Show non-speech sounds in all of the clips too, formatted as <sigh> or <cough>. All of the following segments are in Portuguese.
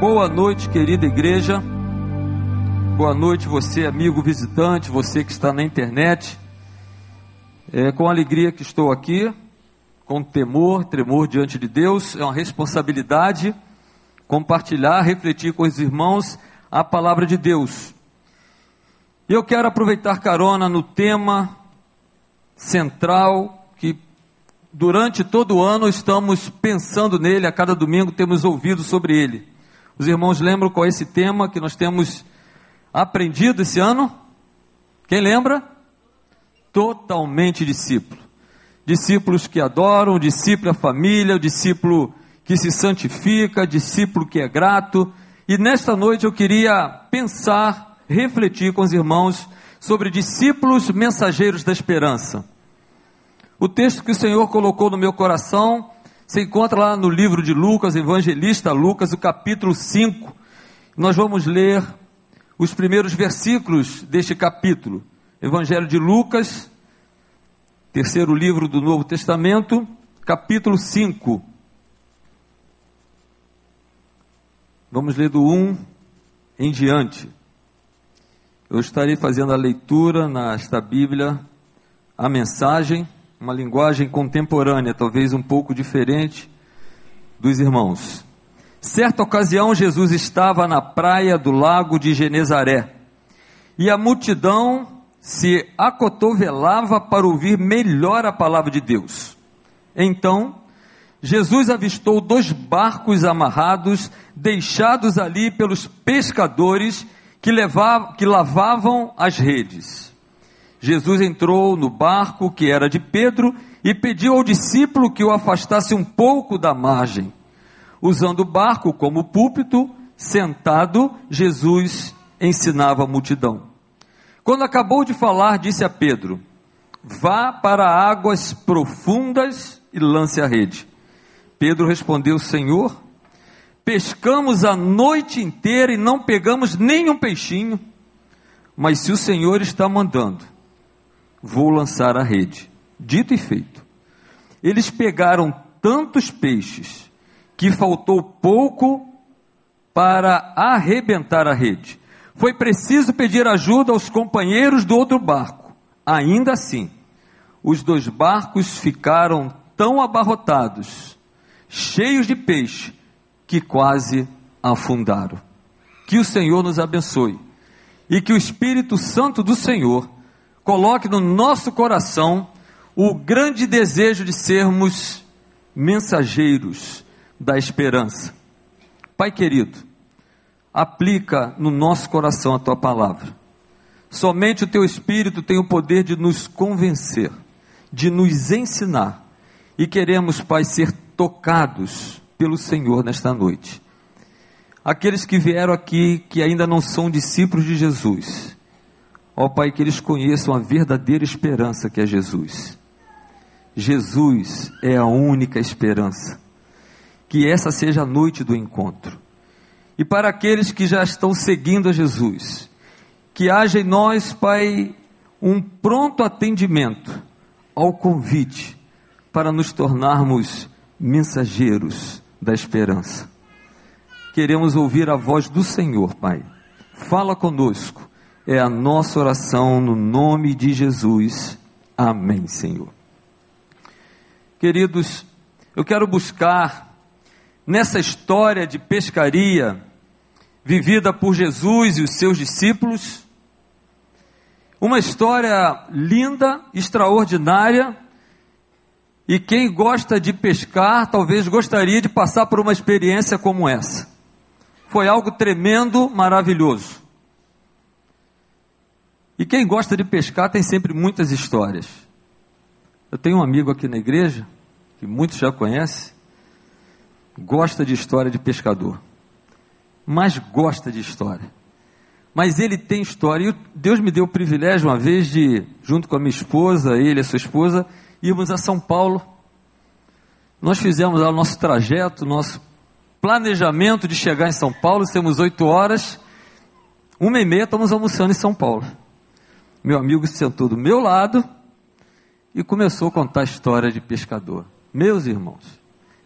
Boa noite, querida igreja. Boa noite, você, amigo visitante, você que está na internet. É com alegria que estou aqui, com temor, tremor diante de Deus. É uma responsabilidade compartilhar, refletir com os irmãos a palavra de Deus. Eu quero aproveitar carona no tema central que durante todo o ano estamos pensando nele, a cada domingo temos ouvido sobre ele. Os irmãos lembram qual é esse tema que nós temos aprendido esse ano? Quem lembra? Totalmente discípulo. Discípulos que adoram, discípulo a família, discípulo que se santifica, discípulo que é grato. E nesta noite eu queria pensar, refletir com os irmãos sobre discípulos mensageiros da esperança. O texto que o Senhor colocou no meu coração se encontra lá no livro de Lucas, evangelista Lucas, o capítulo 5. Nós vamos ler os primeiros versículos deste capítulo. Evangelho de Lucas, terceiro livro do Novo Testamento, capítulo 5. Vamos ler do 1 em diante. Eu estarei fazendo a leitura nesta Bíblia, a mensagem uma linguagem contemporânea, talvez um pouco diferente dos irmãos. Certa ocasião, Jesus estava na praia do lago de Genezaré e a multidão se acotovelava para ouvir melhor a palavra de Deus. Então, Jesus avistou dois barcos amarrados, deixados ali pelos pescadores que, levavam, que lavavam as redes. Jesus entrou no barco que era de Pedro e pediu ao discípulo que o afastasse um pouco da margem. Usando o barco como púlpito, sentado, Jesus ensinava a multidão. Quando acabou de falar, disse a Pedro: Vá para águas profundas e lance a rede. Pedro respondeu: Senhor, pescamos a noite inteira e não pegamos nenhum peixinho. Mas se o Senhor está mandando, vou lançar a rede. Dito e feito. Eles pegaram tantos peixes que faltou pouco para arrebentar a rede. Foi preciso pedir ajuda aos companheiros do outro barco. Ainda assim, os dois barcos ficaram tão abarrotados, cheios de peixe, que quase afundaram. Que o Senhor nos abençoe e que o Espírito Santo do Senhor coloque no nosso coração o grande desejo de sermos mensageiros da esperança. Pai querido, aplica no nosso coração a tua palavra. Somente o teu Espírito tem o poder de nos convencer, de nos ensinar. E queremos, Pai, ser tocados pelo Senhor nesta noite. Aqueles que vieram aqui que ainda não são discípulos de Jesus, Ó Pai, que eles conheçam a verdadeira esperança que é Jesus. Jesus é a única esperança. Que essa seja a noite do encontro. E para aqueles que já estão seguindo a Jesus, que haja em nós, Pai, um pronto atendimento ao convite para nos tornarmos mensageiros da esperança. Queremos ouvir a voz do Senhor, Pai. Fala conosco é a nossa oração no nome de Jesus. Amém, Senhor. Queridos, eu quero buscar nessa história de pescaria vivida por Jesus e os seus discípulos, uma história linda, extraordinária, e quem gosta de pescar talvez gostaria de passar por uma experiência como essa. Foi algo tremendo, maravilhoso. E quem gosta de pescar tem sempre muitas histórias. Eu tenho um amigo aqui na igreja, que muitos já conhecem, gosta de história de pescador. Mas gosta de história. Mas ele tem história. E Deus me deu o privilégio uma vez de, junto com a minha esposa, ele e a sua esposa, irmos a São Paulo. Nós fizemos o nosso trajeto, nosso planejamento de chegar em São Paulo. Temos oito horas. Uma e meia estamos almoçando em São Paulo meu amigo se sentou do meu lado e começou a contar história de pescador. Meus irmãos,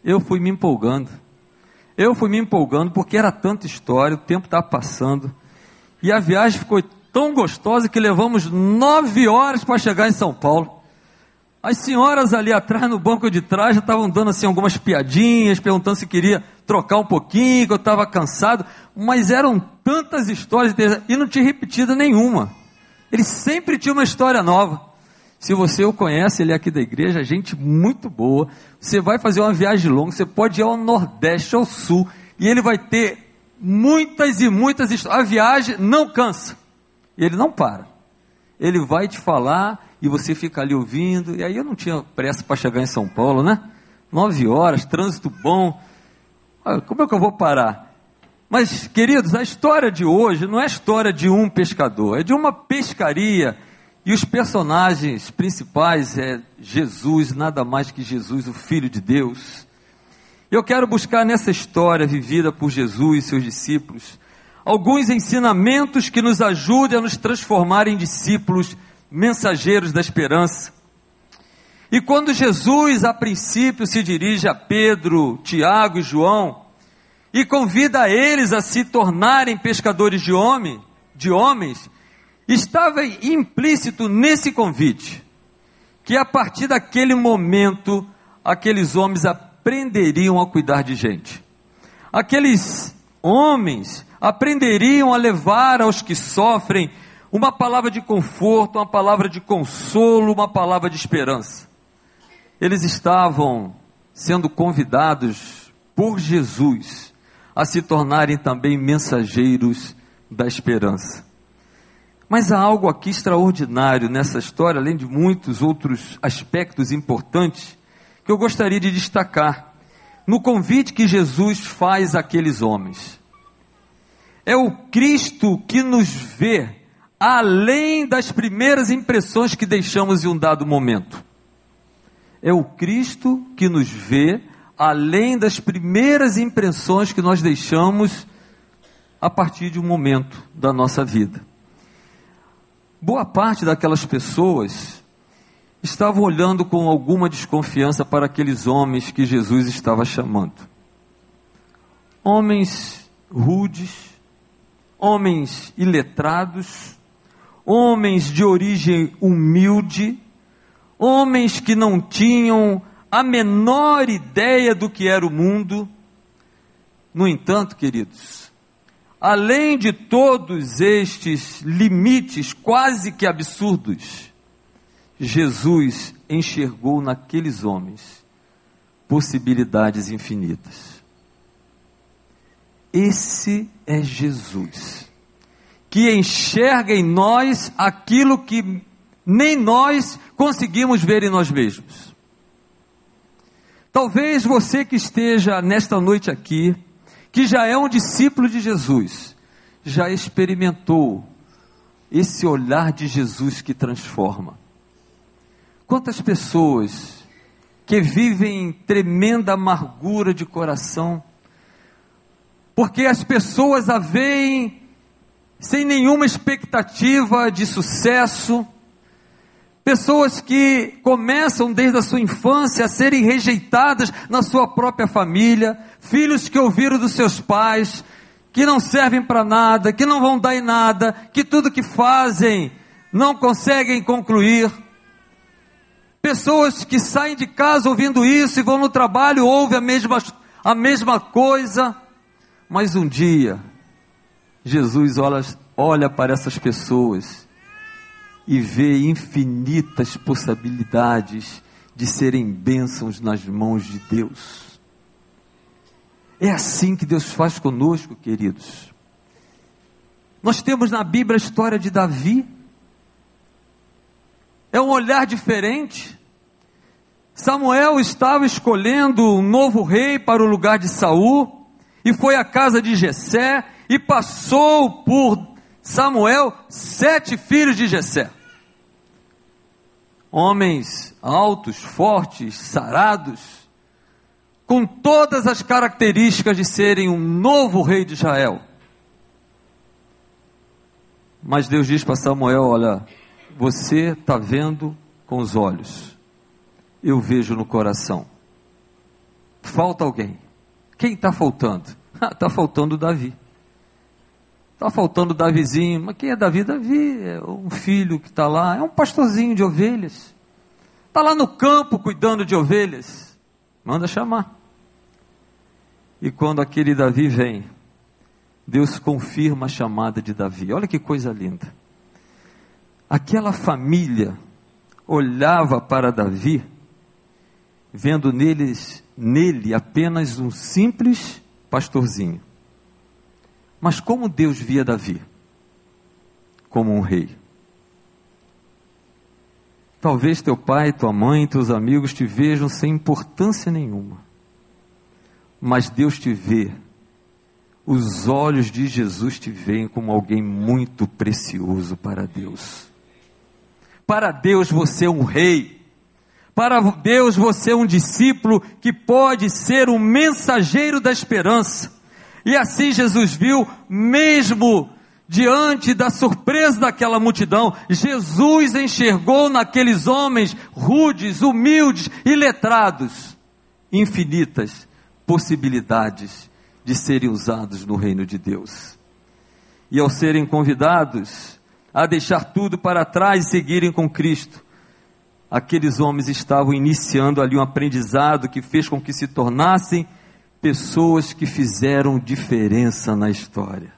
eu fui me empolgando. Eu fui me empolgando porque era tanta história, o tempo estava passando. E a viagem ficou tão gostosa que levamos nove horas para chegar em São Paulo. As senhoras ali atrás, no banco de trás, já estavam dando assim algumas piadinhas, perguntando se queria trocar um pouquinho, que eu estava cansado. Mas eram tantas histórias e não tinha repetida nenhuma. Ele sempre tinha uma história nova. Se você o conhece, ele é aqui da igreja, gente muito boa. Você vai fazer uma viagem longa, você pode ir ao Nordeste, ao Sul, e ele vai ter muitas e muitas histórias. A viagem não cansa. Ele não para. Ele vai te falar e você fica ali ouvindo. E aí eu não tinha pressa para chegar em São Paulo, né? Nove horas, trânsito bom. Ah, como é que eu vou parar? Mas, queridos, a história de hoje não é a história de um pescador, é de uma pescaria. E os personagens principais é Jesus, nada mais que Jesus, o Filho de Deus. Eu quero buscar nessa história vivida por Jesus e seus discípulos alguns ensinamentos que nos ajudem a nos transformar em discípulos, mensageiros da esperança. E quando Jesus, a princípio, se dirige a Pedro, Tiago e João e convida eles a se tornarem pescadores de homem, de homens, estava implícito nesse convite que a partir daquele momento aqueles homens aprenderiam a cuidar de gente. Aqueles homens aprenderiam a levar aos que sofrem uma palavra de conforto, uma palavra de consolo, uma palavra de esperança. Eles estavam sendo convidados por Jesus a se tornarem também mensageiros da esperança. Mas há algo aqui extraordinário nessa história, além de muitos outros aspectos importantes, que eu gostaria de destacar no convite que Jesus faz àqueles homens. É o Cristo que nos vê além das primeiras impressões que deixamos em um dado momento. É o Cristo que nos vê além das primeiras impressões que nós deixamos a partir de um momento da nossa vida. Boa parte daquelas pessoas estavam olhando com alguma desconfiança para aqueles homens que Jesus estava chamando. Homens rudes, homens iletrados, homens de origem humilde, homens que não tinham a menor ideia do que era o mundo. No entanto, queridos, além de todos estes limites quase que absurdos, Jesus enxergou naqueles homens possibilidades infinitas. Esse é Jesus, que enxerga em nós aquilo que nem nós conseguimos ver em nós mesmos. Talvez você que esteja nesta noite aqui, que já é um discípulo de Jesus, já experimentou esse olhar de Jesus que transforma. Quantas pessoas que vivem tremenda amargura de coração, porque as pessoas a veem sem nenhuma expectativa de sucesso, pessoas que começam desde a sua infância a serem rejeitadas na sua própria família, filhos que ouviram dos seus pais, que não servem para nada, que não vão dar em nada, que tudo que fazem não conseguem concluir. Pessoas que saem de casa ouvindo isso e vão no trabalho, ouvem a mesma, a mesma coisa. Mas um dia, Jesus olha, olha para essas pessoas e vê infinitas possibilidades de serem bênçãos nas mãos de Deus. É assim que Deus faz conosco, queridos. Nós temos na Bíblia a história de Davi. É um olhar diferente. Samuel estava escolhendo um novo rei para o lugar de Saul e foi à casa de Jessé e passou por Samuel sete filhos de Jessé. Homens altos, fortes, sarados, com todas as características de serem um novo rei de Israel. Mas Deus diz para Samuel: Olha, você está vendo com os olhos, eu vejo no coração. Falta alguém. quem está faltando? Está <laughs> faltando Davi. Está faltando Davizinho. Mas quem é Davi? Davi é um filho que está lá, é um pastorzinho de ovelhas. Está lá no campo cuidando de ovelhas. Manda chamar. E quando aquele Davi vem, Deus confirma a chamada de Davi. Olha que coisa linda. Aquela família olhava para Davi, vendo neles, nele apenas um simples pastorzinho. Mas como Deus via Davi? Como um rei. Talvez teu pai, tua mãe, teus amigos te vejam sem importância nenhuma. Mas Deus te vê. Os olhos de Jesus te veem como alguém muito precioso para Deus. Para Deus você é um rei. Para Deus você é um discípulo que pode ser um mensageiro da esperança. E assim Jesus viu, mesmo diante da surpresa daquela multidão, Jesus enxergou naqueles homens rudes, humildes e letrados infinitas possibilidades de serem usados no reino de Deus. E ao serem convidados a deixar tudo para trás e seguirem com Cristo, aqueles homens estavam iniciando ali um aprendizado que fez com que se tornassem pessoas que fizeram diferença na história.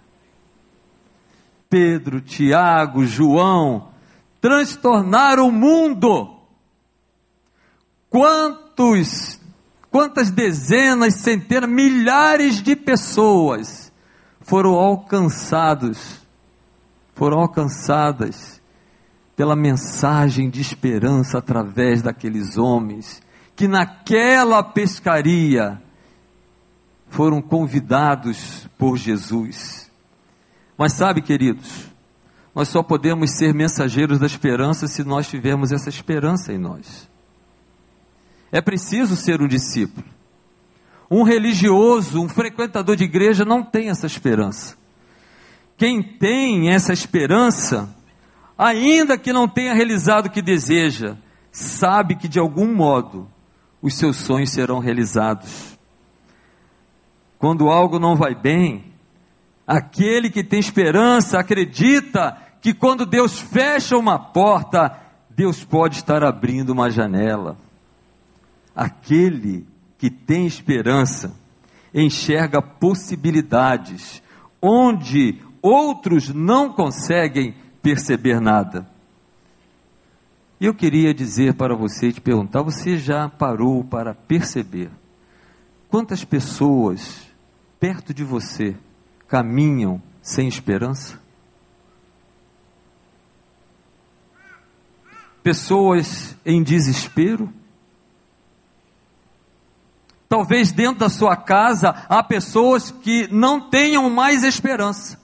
Pedro, Tiago, João transtornaram o mundo. Quantos, quantas dezenas, centenas, milhares de pessoas foram alcançados, foram alcançadas pela mensagem de esperança através daqueles homens que naquela pescaria foram convidados por Jesus. Mas sabe, queridos, nós só podemos ser mensageiros da esperança se nós tivermos essa esperança em nós. É preciso ser um discípulo. Um religioso, um frequentador de igreja não tem essa esperança. Quem tem essa esperança, ainda que não tenha realizado o que deseja, sabe que de algum modo os seus sonhos serão realizados. Quando algo não vai bem, aquele que tem esperança acredita que quando Deus fecha uma porta, Deus pode estar abrindo uma janela. Aquele que tem esperança enxerga possibilidades onde outros não conseguem perceber nada. Eu queria dizer para você, te perguntar, você já parou para perceber quantas pessoas perto de você caminham sem esperança? Pessoas em desespero? Talvez dentro da sua casa há pessoas que não tenham mais esperança.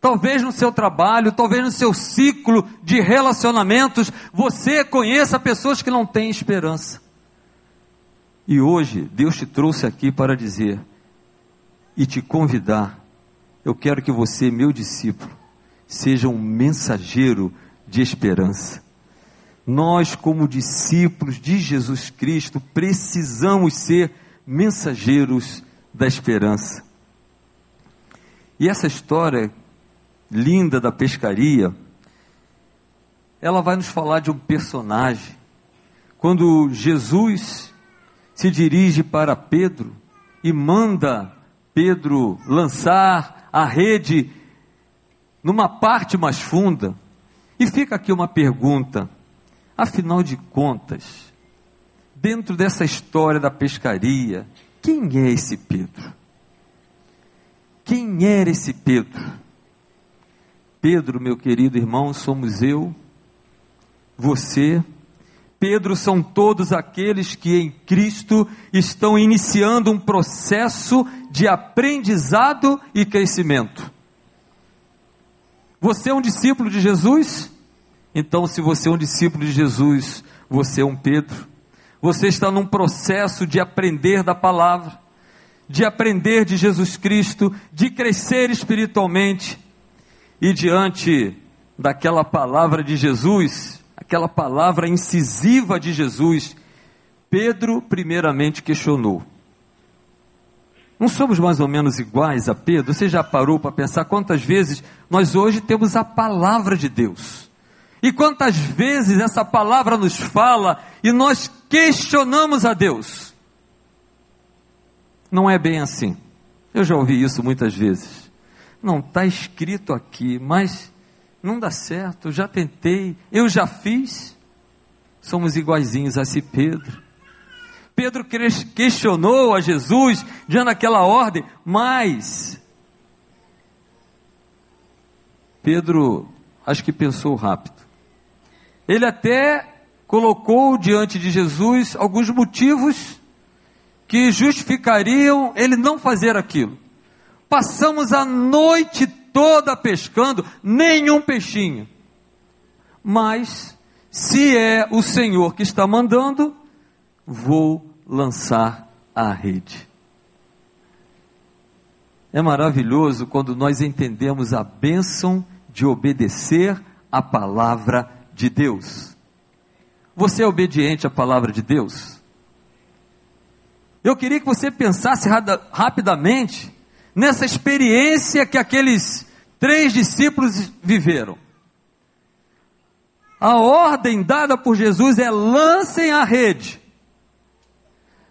Talvez no seu trabalho, talvez no seu ciclo de relacionamentos, você conheça pessoas que não têm esperança. E hoje Deus te trouxe aqui para dizer e te convidar. Eu quero que você, meu discípulo, seja um mensageiro de esperança. Nós, como discípulos de Jesus Cristo, precisamos ser mensageiros da esperança. E essa história linda da pescaria, ela vai nos falar de um personagem. Quando Jesus se dirige para Pedro e manda Pedro lançar a rede numa parte mais funda. E fica aqui uma pergunta: afinal de contas, dentro dessa história da pescaria, quem é esse Pedro? Quem era esse Pedro? Pedro, meu querido irmão, somos eu, você, Pedro são todos aqueles que em Cristo estão iniciando um processo de aprendizado e crescimento. Você é um discípulo de Jesus? Então, se você é um discípulo de Jesus, você é um Pedro. Você está num processo de aprender da palavra, de aprender de Jesus Cristo, de crescer espiritualmente. E diante daquela palavra de Jesus, aquela palavra incisiva de Jesus, Pedro primeiramente questionou: Não somos mais ou menos iguais a Pedro? Você já parou para pensar quantas vezes nós hoje temos a palavra de Deus? E quantas vezes essa palavra nos fala e nós questionamos a Deus? Não é bem assim. Eu já ouvi isso muitas vezes. Não está escrito aqui, mas não dá certo. Eu já tentei, eu já fiz. Somos iguaizinhos a esse Pedro. Pedro questionou a Jesus diante daquela ordem, mas Pedro acho que pensou rápido. Ele até colocou diante de Jesus alguns motivos que justificariam ele não fazer aquilo. Passamos a noite toda pescando, nenhum peixinho. Mas, se é o Senhor que está mandando, vou lançar a rede. É maravilhoso quando nós entendemos a bênção de obedecer a palavra de Deus. Você é obediente à palavra de Deus? Eu queria que você pensasse rapidamente nessa experiência que aqueles três discípulos viveram. A ordem dada por Jesus é lancem a rede.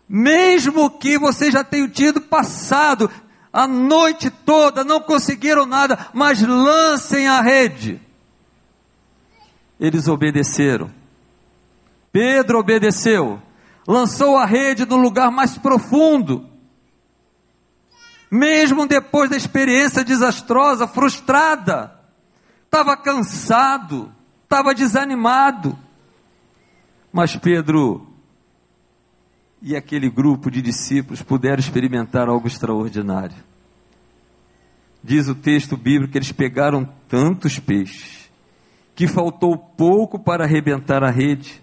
Mesmo que você já tenha tido passado a noite toda, não conseguiram nada, mas lancem a rede. Eles obedeceram. Pedro obedeceu, lançou a rede no lugar mais profundo. Mesmo depois da experiência desastrosa, frustrada, estava cansado, estava desanimado. Mas Pedro e aquele grupo de discípulos puderam experimentar algo extraordinário. Diz o texto bíblico que eles pegaram tantos peixes que faltou pouco para arrebentar a rede.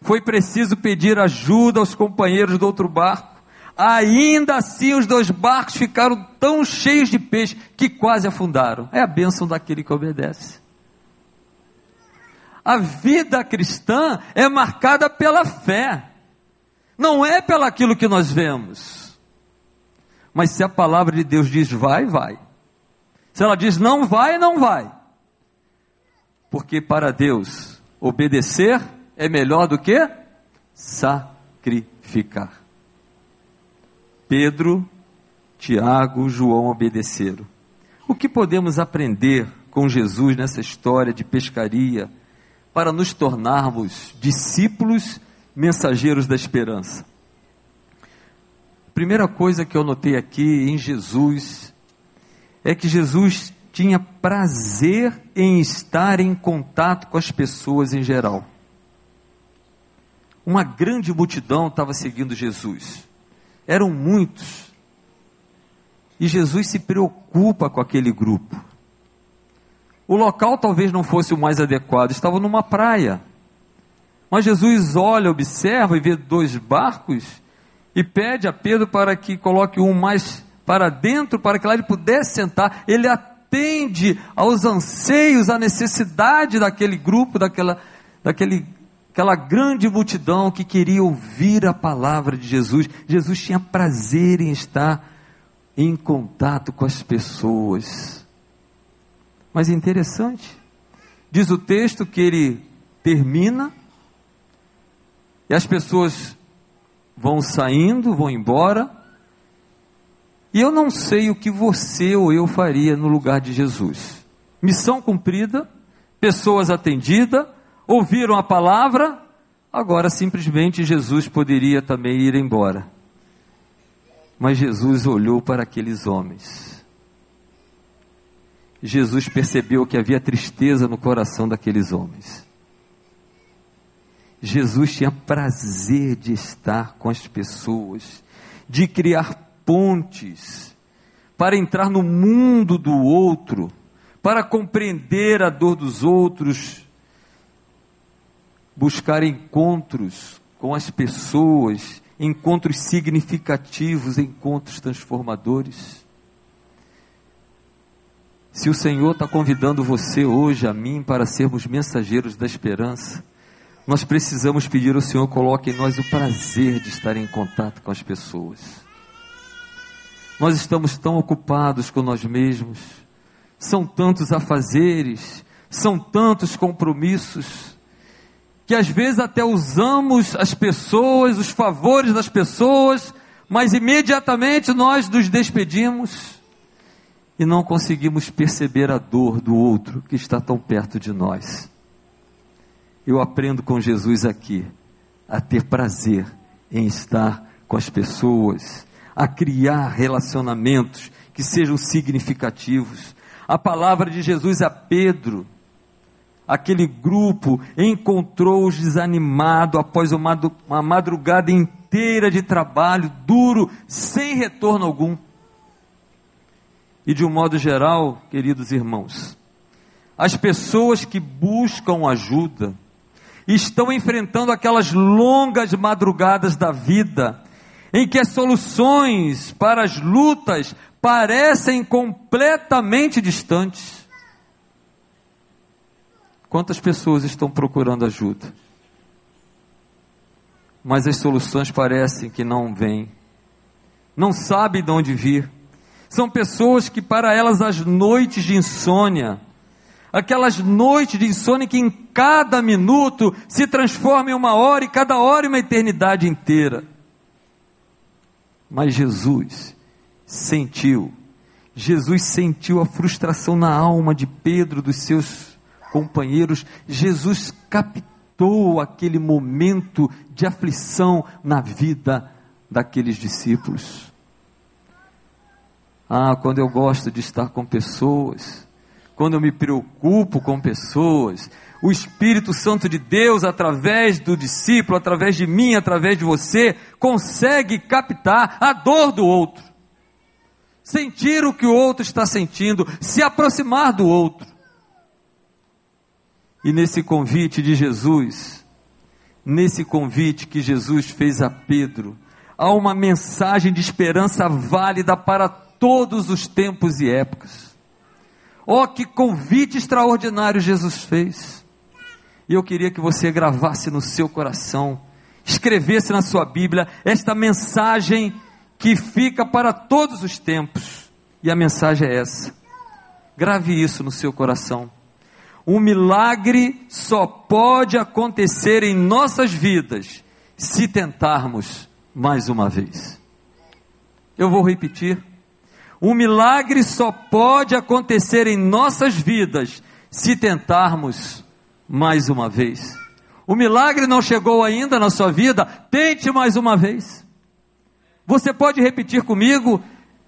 Foi preciso pedir ajuda aos companheiros do outro barco. Ainda assim, os dois barcos ficaram tão cheios de peixe que quase afundaram. É a bênção daquele que obedece. A vida cristã é marcada pela fé. Não é pelo aquilo que nós vemos. Mas se a palavra de Deus diz vai, vai. Se ela diz não vai, não vai. Porque para Deus, obedecer é melhor do que sacrificar. Pedro, Tiago, João obedeceram. O que podemos aprender com Jesus nessa história de pescaria para nos tornarmos discípulos mensageiros da esperança. Primeira coisa que eu notei aqui em Jesus é que Jesus tinha prazer em estar em contato com as pessoas em geral. Uma grande multidão estava seguindo Jesus. Eram muitos. E Jesus se preocupa com aquele grupo. O local talvez não fosse o mais adequado, estava numa praia. Mas Jesus olha, observa e vê dois barcos e pede a Pedro para que coloque um mais para dentro, para que lá ele pudesse sentar. Ele atende aos anseios, à necessidade daquele grupo, daquela, daquele, aquela grande multidão que queria ouvir a palavra de Jesus. Jesus tinha prazer em estar em contato com as pessoas. Mas é interessante, diz o texto que ele termina e as pessoas vão saindo, vão embora. E eu não sei o que você ou eu faria no lugar de Jesus. Missão cumprida, pessoas atendidas, ouviram a palavra, agora simplesmente Jesus poderia também ir embora. Mas Jesus olhou para aqueles homens. Jesus percebeu que havia tristeza no coração daqueles homens. Jesus tinha prazer de estar com as pessoas, de criar pontes, para entrar no mundo do outro, para compreender a dor dos outros, buscar encontros com as pessoas, encontros significativos, encontros transformadores. Se o Senhor está convidando você hoje, a mim, para sermos mensageiros da esperança, nós precisamos pedir ao Senhor, coloque em nós o prazer de estar em contato com as pessoas. Nós estamos tão ocupados com nós mesmos, são tantos afazeres, são tantos compromissos, que às vezes até usamos as pessoas, os favores das pessoas, mas imediatamente nós nos despedimos e não conseguimos perceber a dor do outro que está tão perto de nós. Eu aprendo com Jesus aqui a ter prazer em estar com as pessoas, a criar relacionamentos que sejam significativos. A palavra de Jesus a Pedro, aquele grupo encontrou-os desanimado após uma madrugada inteira de trabalho duro, sem retorno algum. E de um modo geral, queridos irmãos, as pessoas que buscam ajuda estão enfrentando aquelas longas madrugadas da vida, em que as soluções para as lutas parecem completamente distantes. Quantas pessoas estão procurando ajuda? Mas as soluções parecem que não vêm, não sabem de onde vir. São pessoas que, para elas, as noites de insônia, aquelas noites de insônia que em cada minuto se transforma em uma hora e cada hora em uma eternidade inteira. Mas Jesus sentiu, Jesus sentiu a frustração na alma de Pedro, dos seus companheiros, Jesus captou aquele momento de aflição na vida daqueles discípulos. Ah, quando eu gosto de estar com pessoas, quando eu me preocupo com pessoas, o Espírito Santo de Deus, através do discípulo, através de mim, através de você, consegue captar a dor do outro, sentir o que o outro está sentindo, se aproximar do outro. E nesse convite de Jesus, nesse convite que Jesus fez a Pedro, há uma mensagem de esperança válida para todos os tempos e épocas. Oh, que convite extraordinário Jesus fez. E eu queria que você gravasse no seu coração, escrevesse na sua Bíblia esta mensagem que fica para todos os tempos. E a mensagem é essa. Grave isso no seu coração. Um milagre só pode acontecer em nossas vidas se tentarmos mais uma vez. Eu vou repetir. Um milagre só pode acontecer em nossas vidas se tentarmos mais uma vez. O milagre não chegou ainda na sua vida, tente mais uma vez. Você pode repetir comigo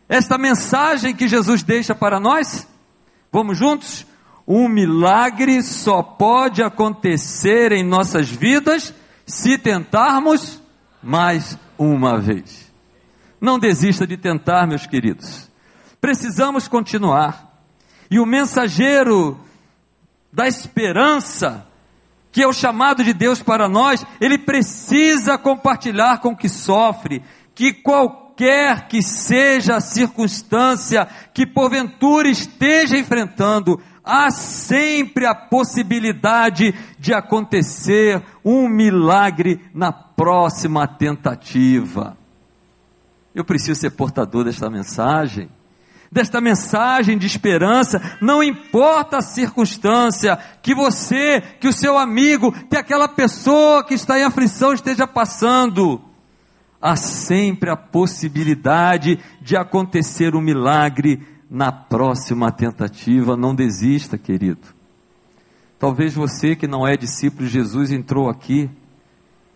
esta mensagem que Jesus deixa para nós? Vamos juntos? Um milagre só pode acontecer em nossas vidas se tentarmos mais uma vez. Não desista de tentar, meus queridos. Precisamos continuar. E o mensageiro da esperança, que é o chamado de Deus para nós, ele precisa compartilhar com o que sofre, que qualquer que seja a circunstância que porventura esteja enfrentando, há sempre a possibilidade de acontecer um milagre na próxima tentativa. Eu preciso ser portador desta mensagem desta mensagem de esperança, não importa a circunstância que você, que o seu amigo, que aquela pessoa que está em aflição esteja passando, há sempre a possibilidade de acontecer um milagre na próxima tentativa. Não desista, querido. Talvez você que não é discípulo de Jesus entrou aqui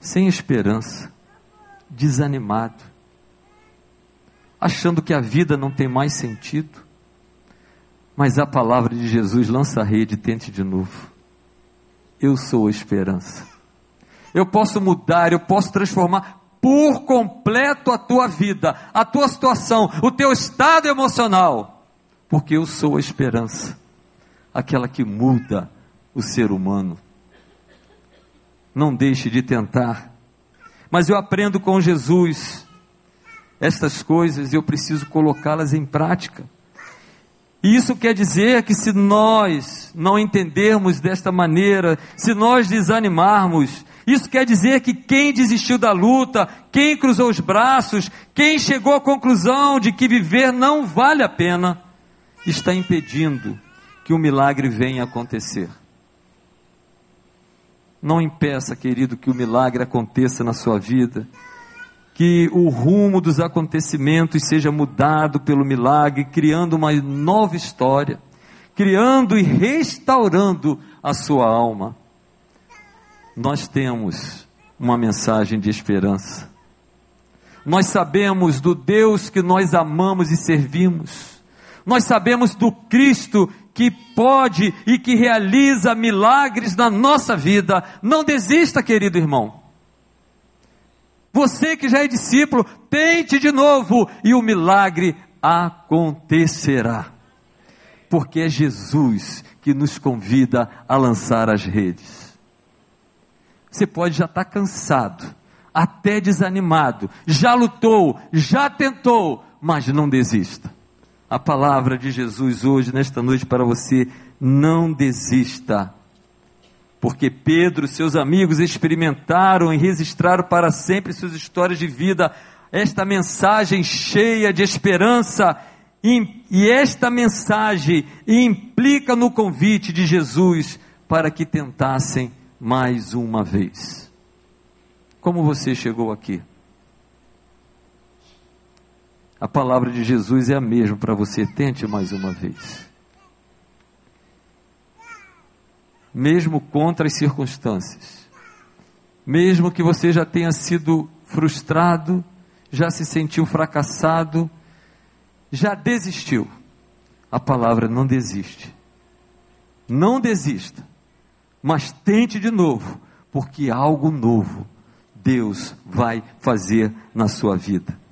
sem esperança, desanimado achando que a vida não tem mais sentido. Mas a palavra de Jesus lança a rede, tente de novo. Eu sou a esperança. Eu posso mudar, eu posso transformar por completo a tua vida, a tua situação, o teu estado emocional, porque eu sou a esperança, aquela que muda o ser humano. Não deixe de tentar. Mas eu aprendo com Jesus estas coisas eu preciso colocá-las em prática. E isso quer dizer que se nós não entendermos desta maneira, se nós desanimarmos, Isso quer dizer que quem desistiu da luta, quem cruzou os braços, quem chegou à conclusão de que viver não vale a pena, está impedindo que o milagre venha acontecer. Não impeça, querido, que o milagre aconteça na sua vida, que o rumo dos acontecimentos seja mudado pelo milagre, criando uma nova história, criando e restaurando a sua alma nós temos uma mensagem de esperança. Nós sabemos do Deus que nós amamos e servimos. Nós sabemos do Cristo que pode e que realiza milagres na nossa vida. Não desista, querido irmão. Você que já é discípulo, tente de novo e o milagre acontecerá. Porque é Jesus que nos convida a lançar as redes. Você pode já estar cansado, até desanimado, já lutou, já tentou, mas não desista. A palavra de Jesus hoje, nesta noite, para você, não desista. Porque Pedro, seus amigos experimentaram e registraram para sempre suas histórias de vida, esta mensagem cheia de esperança, e esta mensagem implica no convite de Jesus para que tentassem mais uma vez. Como você chegou aqui? A palavra de Jesus é a mesma para você, tente mais uma vez. Mesmo contra as circunstâncias, mesmo que você já tenha sido frustrado, já se sentiu fracassado, já desistiu, a palavra não desiste. Não desista mas tente de novo, porque algo novo Deus vai fazer na sua vida.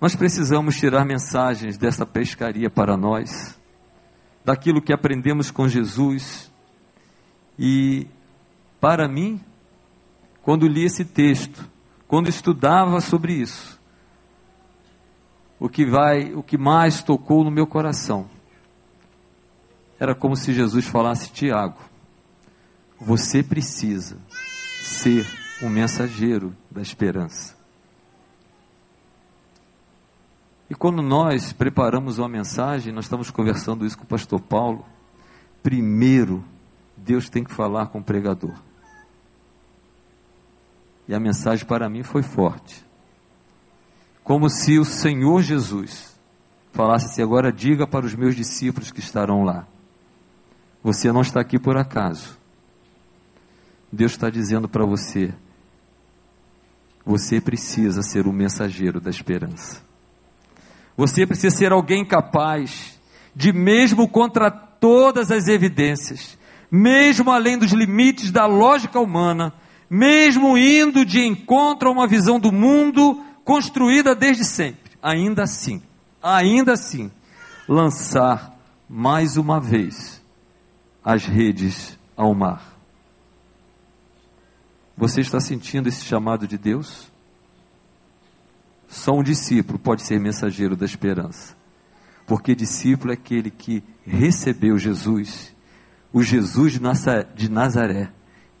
Nós precisamos tirar mensagens dessa pescaria para nós, daquilo que aprendemos com Jesus. E, para mim, quando li esse texto, quando estudava sobre isso, o que vai, o que mais tocou no meu coração era como se Jesus falasse: Tiago, você precisa ser um mensageiro da esperança. E quando nós preparamos uma mensagem, nós estamos conversando isso com o pastor Paulo. Primeiro, Deus tem que falar com o pregador. E a mensagem para mim foi forte. Como se o Senhor Jesus falasse assim: agora diga para os meus discípulos que estarão lá. Você não está aqui por acaso. Deus está dizendo para você: você precisa ser o mensageiro da esperança. Você precisa ser alguém capaz de, mesmo contra todas as evidências, mesmo além dos limites da lógica humana, mesmo indo de encontro a uma visão do mundo construída desde sempre, ainda assim, ainda assim, lançar mais uma vez as redes ao mar. Você está sentindo esse chamado de Deus? Só um discípulo pode ser mensageiro da esperança, porque discípulo é aquele que recebeu Jesus, o Jesus de Nazaré,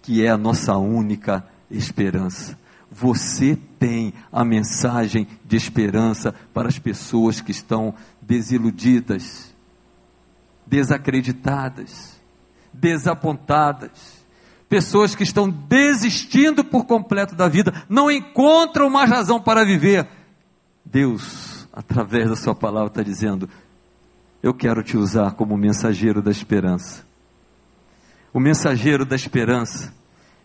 que é a nossa única esperança. Você tem a mensagem de esperança para as pessoas que estão desiludidas, desacreditadas desapontadas, pessoas que estão desistindo por completo da vida, não encontram mais razão para viver. Deus, através da Sua palavra, está dizendo: Eu quero te usar como mensageiro da esperança. O mensageiro da esperança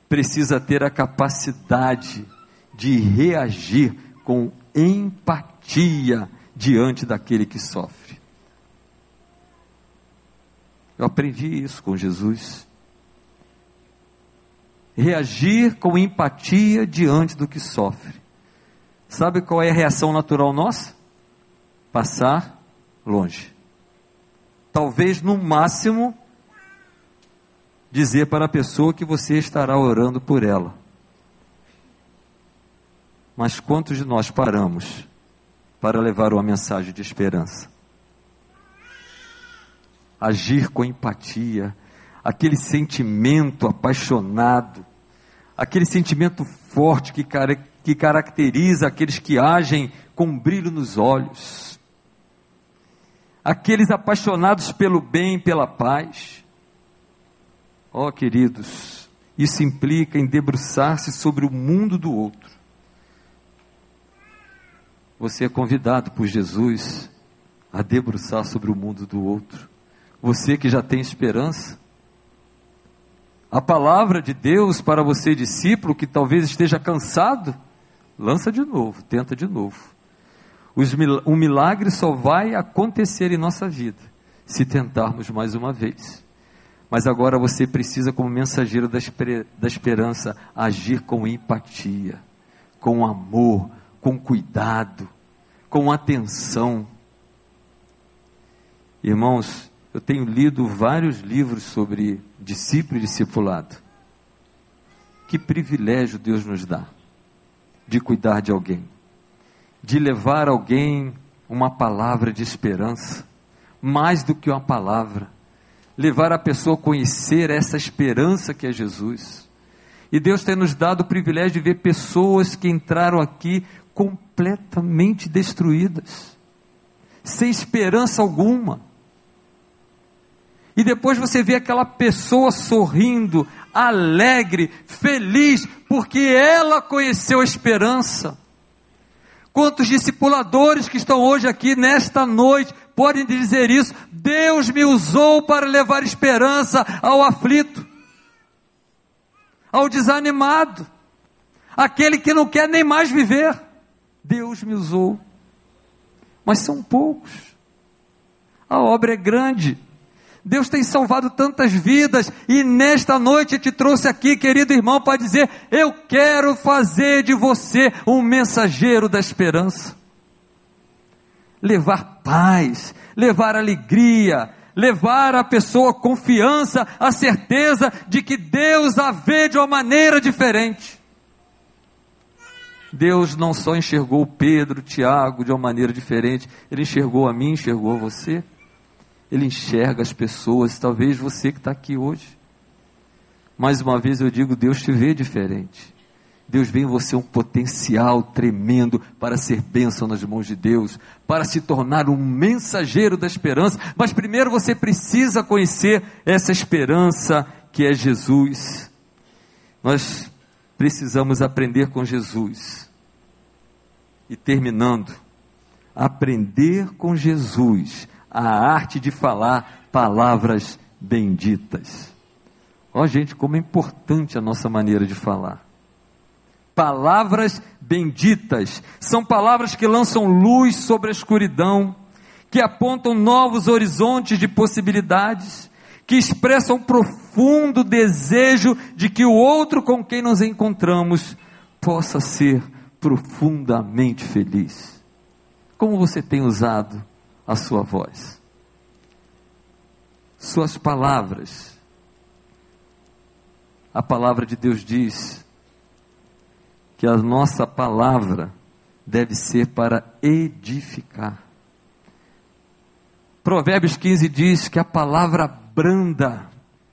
precisa ter a capacidade de reagir com empatia diante daquele que sofre. Eu aprendi isso com Jesus. Reagir com empatia diante do que sofre. Sabe qual é a reação natural nossa? Passar longe. Talvez no máximo dizer para a pessoa que você estará orando por ela. Mas quantos de nós paramos para levar uma mensagem de esperança? agir com empatia, aquele sentimento apaixonado aquele sentimento forte que, que caracteriza aqueles que agem com brilho nos olhos, aqueles apaixonados pelo bem e pela paz. Ó oh, queridos, isso implica em debruçar-se sobre o mundo do outro. Você é convidado por Jesus a debruçar sobre o mundo do outro. Você que já tem esperança, a palavra de Deus para você, discípulo, que talvez esteja cansado, lança de novo, tenta de novo. O milagre só vai acontecer em nossa vida se tentarmos mais uma vez. Mas agora você precisa, como mensageiro da, da esperança, agir com empatia, com amor, com cuidado, com atenção. Irmãos, eu tenho lido vários livros sobre discípulo e discipulado. Que privilégio Deus nos dá de cuidar de alguém, de levar alguém uma palavra de esperança, mais do que uma palavra, levar a pessoa a conhecer essa esperança que é Jesus. E Deus tem nos dado o privilégio de ver pessoas que entraram aqui completamente destruídas, sem esperança alguma e depois você vê aquela pessoa sorrindo, alegre, feliz, porque ela conheceu a esperança. Quantos discipuladores que estão hoje aqui nesta noite podem dizer isso? Deus me usou para levar esperança ao aflito, ao desanimado, aquele que não quer nem mais viver. Deus me usou. Mas são poucos. A obra é grande. Deus tem salvado tantas vidas e nesta noite te trouxe aqui, querido irmão, para dizer: Eu quero fazer de você um mensageiro da esperança. Levar paz, levar alegria, levar a pessoa confiança, a certeza de que Deus a vê de uma maneira diferente. Deus não só enxergou Pedro, Tiago de uma maneira diferente, ele enxergou a mim, enxergou você. Ele enxerga as pessoas, talvez você que está aqui hoje. Mais uma vez eu digo: Deus te vê diferente. Deus vê em você um potencial tremendo para ser bênção nas mãos de Deus, para se tornar um mensageiro da esperança. Mas primeiro você precisa conhecer essa esperança que é Jesus. Nós precisamos aprender com Jesus. E terminando, aprender com Jesus a arte de falar palavras benditas. Ó, oh, gente, como é importante a nossa maneira de falar. Palavras benditas são palavras que lançam luz sobre a escuridão, que apontam novos horizontes de possibilidades, que expressam profundo desejo de que o outro com quem nos encontramos possa ser profundamente feliz. Como você tem usado a sua voz. Suas palavras. A palavra de Deus diz que a nossa palavra deve ser para edificar. Provérbios 15 diz que a palavra branda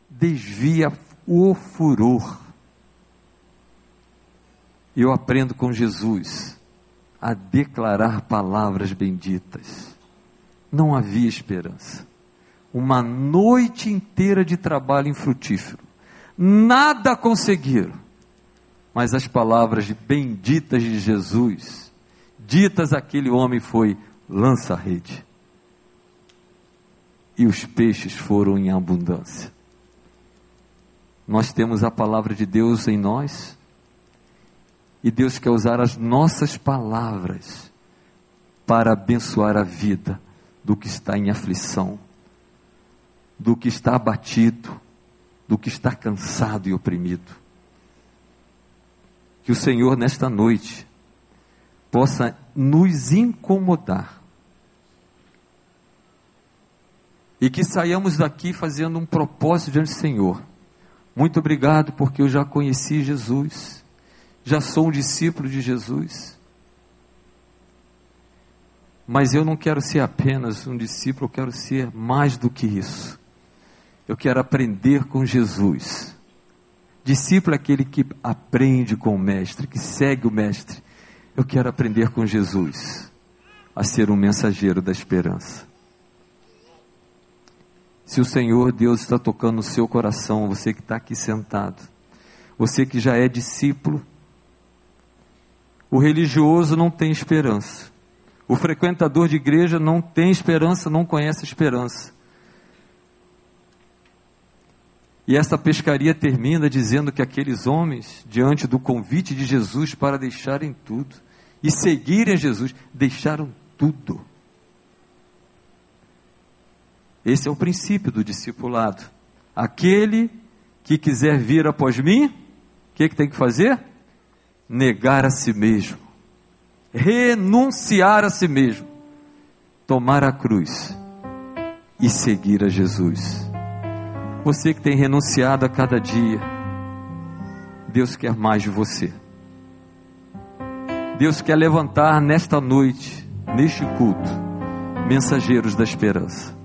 desvia o furor. Eu aprendo com Jesus a declarar palavras benditas não havia esperança. Uma noite inteira de trabalho infrutífero. Nada conseguiram. Mas as palavras benditas de Jesus, ditas àquele homem, foi: lança a rede. E os peixes foram em abundância. Nós temos a palavra de Deus em nós. E Deus quer usar as nossas palavras para abençoar a vida do que está em aflição, do que está abatido, do que está cansado e oprimido. Que o Senhor, nesta noite, possa nos incomodar. E que saiamos daqui fazendo um propósito diante do Senhor. Muito obrigado, porque eu já conheci Jesus, já sou um discípulo de Jesus mas eu não quero ser apenas um discípulo, eu quero ser mais do que isso. Eu quero aprender com Jesus Discípulo é aquele que aprende com o Mestre, que segue o Mestre. Eu quero aprender com Jesus a ser um mensageiro da esperança. Se o Senhor Deus está tocando no seu coração, você que está aqui sentado, você que já é discípulo, o religioso não tem esperança. O frequentador de igreja não tem esperança, não conhece esperança. E esta pescaria termina dizendo que aqueles homens, diante do convite de Jesus para deixarem tudo e seguirem Jesus, deixaram tudo. Esse é o princípio do discipulado. Aquele que quiser vir após mim, o que, que tem que fazer? Negar a si mesmo, renunciar a si mesmo, tomar a cruz e seguir a Jesus. Você que tem renunciado a cada dia, Deus quer mais de você. Deus quer levantar nesta noite, neste culto, mensageiros da esperança.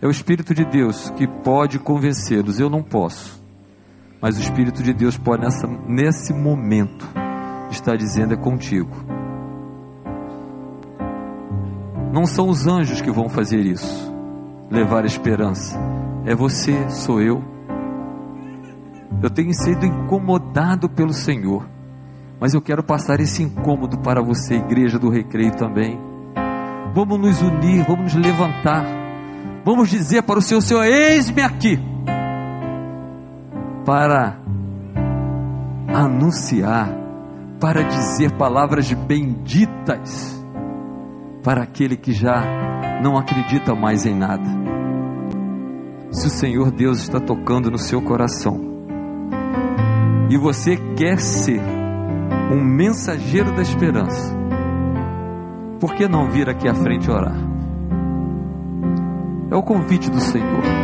É o Espírito de Deus que pode convencê-los, eu não posso. Mas o Espírito de Deus pode, nessa, nesse momento, estar dizendo: é contigo. Não são os anjos que vão fazer isso levar esperança. É você, sou eu. Eu tenho sido incomodado pelo Senhor, mas eu quero passar esse incômodo para você, igreja do recreio também. Vamos nos unir, vamos nos levantar, vamos dizer para o Senhor: Senhor, eis-me aqui, para anunciar, para dizer palavras benditas para aquele que já não acredita mais em nada. Se o Senhor Deus está tocando no seu coração e você quer ser um mensageiro da esperança, por que não vir aqui à frente orar? É o convite do Senhor.